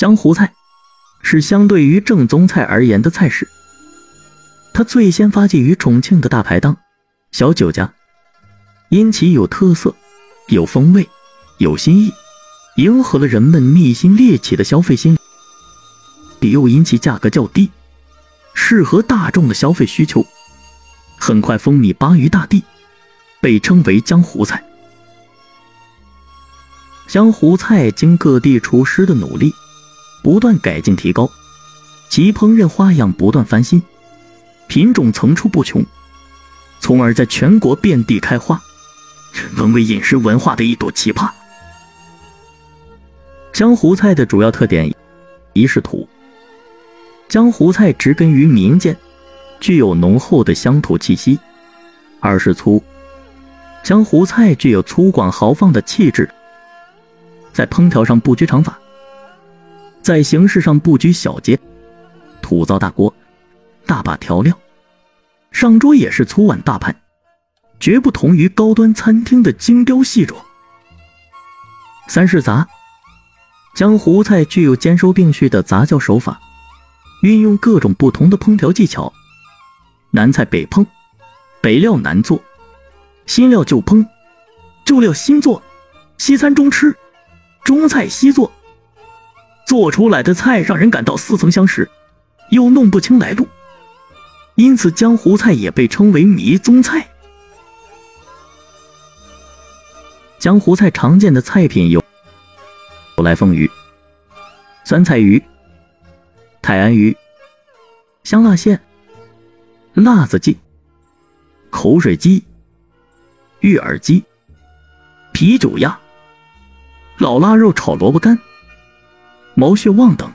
江湖菜是相对于正宗菜而言的菜式，它最先发迹于重庆的大排档、小酒家，因其有特色、有风味、有新意，迎合了人们逆心猎奇的消费心理，又因其价格较低，适合大众的消费需求，很快风靡巴渝大地，被称为江湖菜。江湖菜经各地厨师的努力。不断改进提高，其烹饪花样不断翻新，品种层出不穷，从而在全国遍地开花，沦为饮食文化的一朵奇葩。江湖菜的主要特点，一是土。江湖菜植根于民间，具有浓厚的乡土气息；二是粗。江湖菜具有粗犷豪放的气质，在烹调上不拘常法。在形式上不拘小节，土灶大锅，大把调料，上桌也是粗碗大盘，绝不同于高端餐厅的精雕细琢。三是杂，江湖菜具有兼收并蓄的杂交手法，运用各种不同的烹调技巧，南菜北烹，北料南做，新料旧烹，旧料新做，西餐中吃，中菜西做。做出来的菜让人感到似曾相识，又弄不清来路，因此江湖菜也被称为迷踪菜。江湖菜常见的菜品有：来凤鱼、酸菜鱼、泰安鱼、香辣蟹、辣子鸡、口水鸡、玉耳鸡、啤酒鸭、老腊肉炒萝卜干。毛血旺等。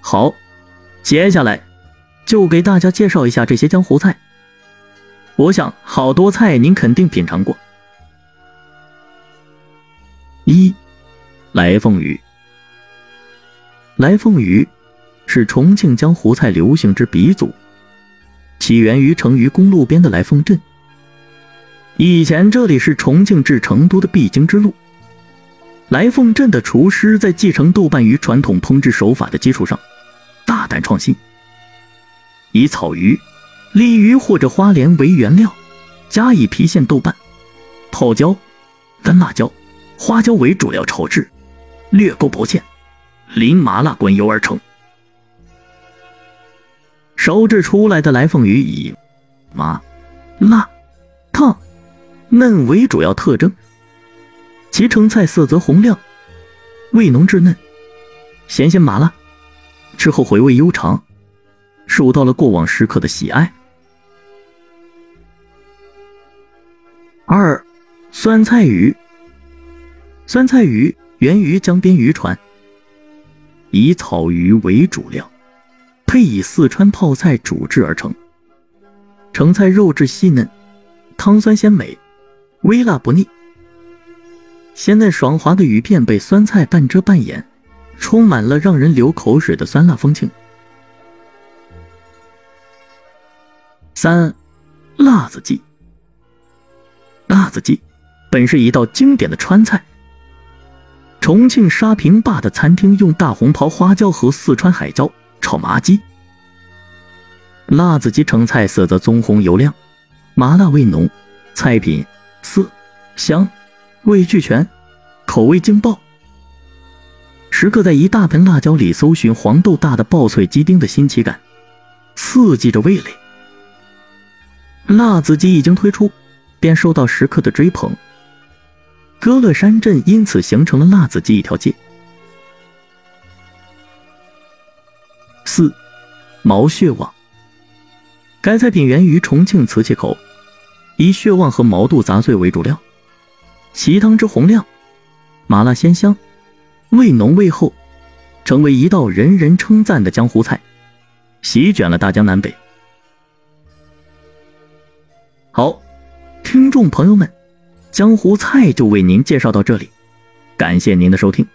好，接下来就给大家介绍一下这些江湖菜。我想好多菜您肯定品尝过。一，来凤鱼。来凤鱼是重庆江湖菜流行之鼻祖，起源于成渝公路边的来凤镇。以前这里是重庆至成都的必经之路。来凤镇的厨师在继承豆瓣鱼传统烹制手法的基础上，大胆创新，以草鱼、鲤鱼或者花鲢为原料，加以郫县豆瓣、泡椒、干辣椒、花椒为主料炒制，略勾薄芡，淋麻辣滚油而成。烧制出来的来凤鱼以麻、辣、烫、嫩为主要特征。其成菜色泽红亮，味浓质嫩，咸鲜麻辣，吃后回味悠长，受到了过往食客的喜爱。二，酸菜鱼。酸菜鱼源于江边渔船，以草鱼为主料，配以四川泡菜煮制而成。成菜肉质细嫩，汤酸鲜美，微辣不腻。鲜嫩爽滑的鱼片被酸菜半遮半掩，充满了让人流口水的酸辣风情。三，辣子鸡。辣子鸡本是一道经典的川菜。重庆沙坪坝的餐厅用大红袍花椒和四川海椒炒麻鸡。辣子鸡成菜色泽棕红油亮，麻辣味浓，菜品色香。味俱全，口味劲爆。食客在一大盆辣椒里搜寻黄豆大的爆脆鸡丁的新奇感，刺激着味蕾。辣子鸡一经推出，便受到食客的追捧。歌乐山镇因此形成了辣子鸡一条街。四，毛血旺。该菜品源于重庆磁器口，以血旺和毛肚杂碎为主料。其汤汁红亮，麻辣鲜香，味浓味厚，成为一道人人称赞的江湖菜，席卷了大江南北。好，听众朋友们，江湖菜就为您介绍到这里，感谢您的收听。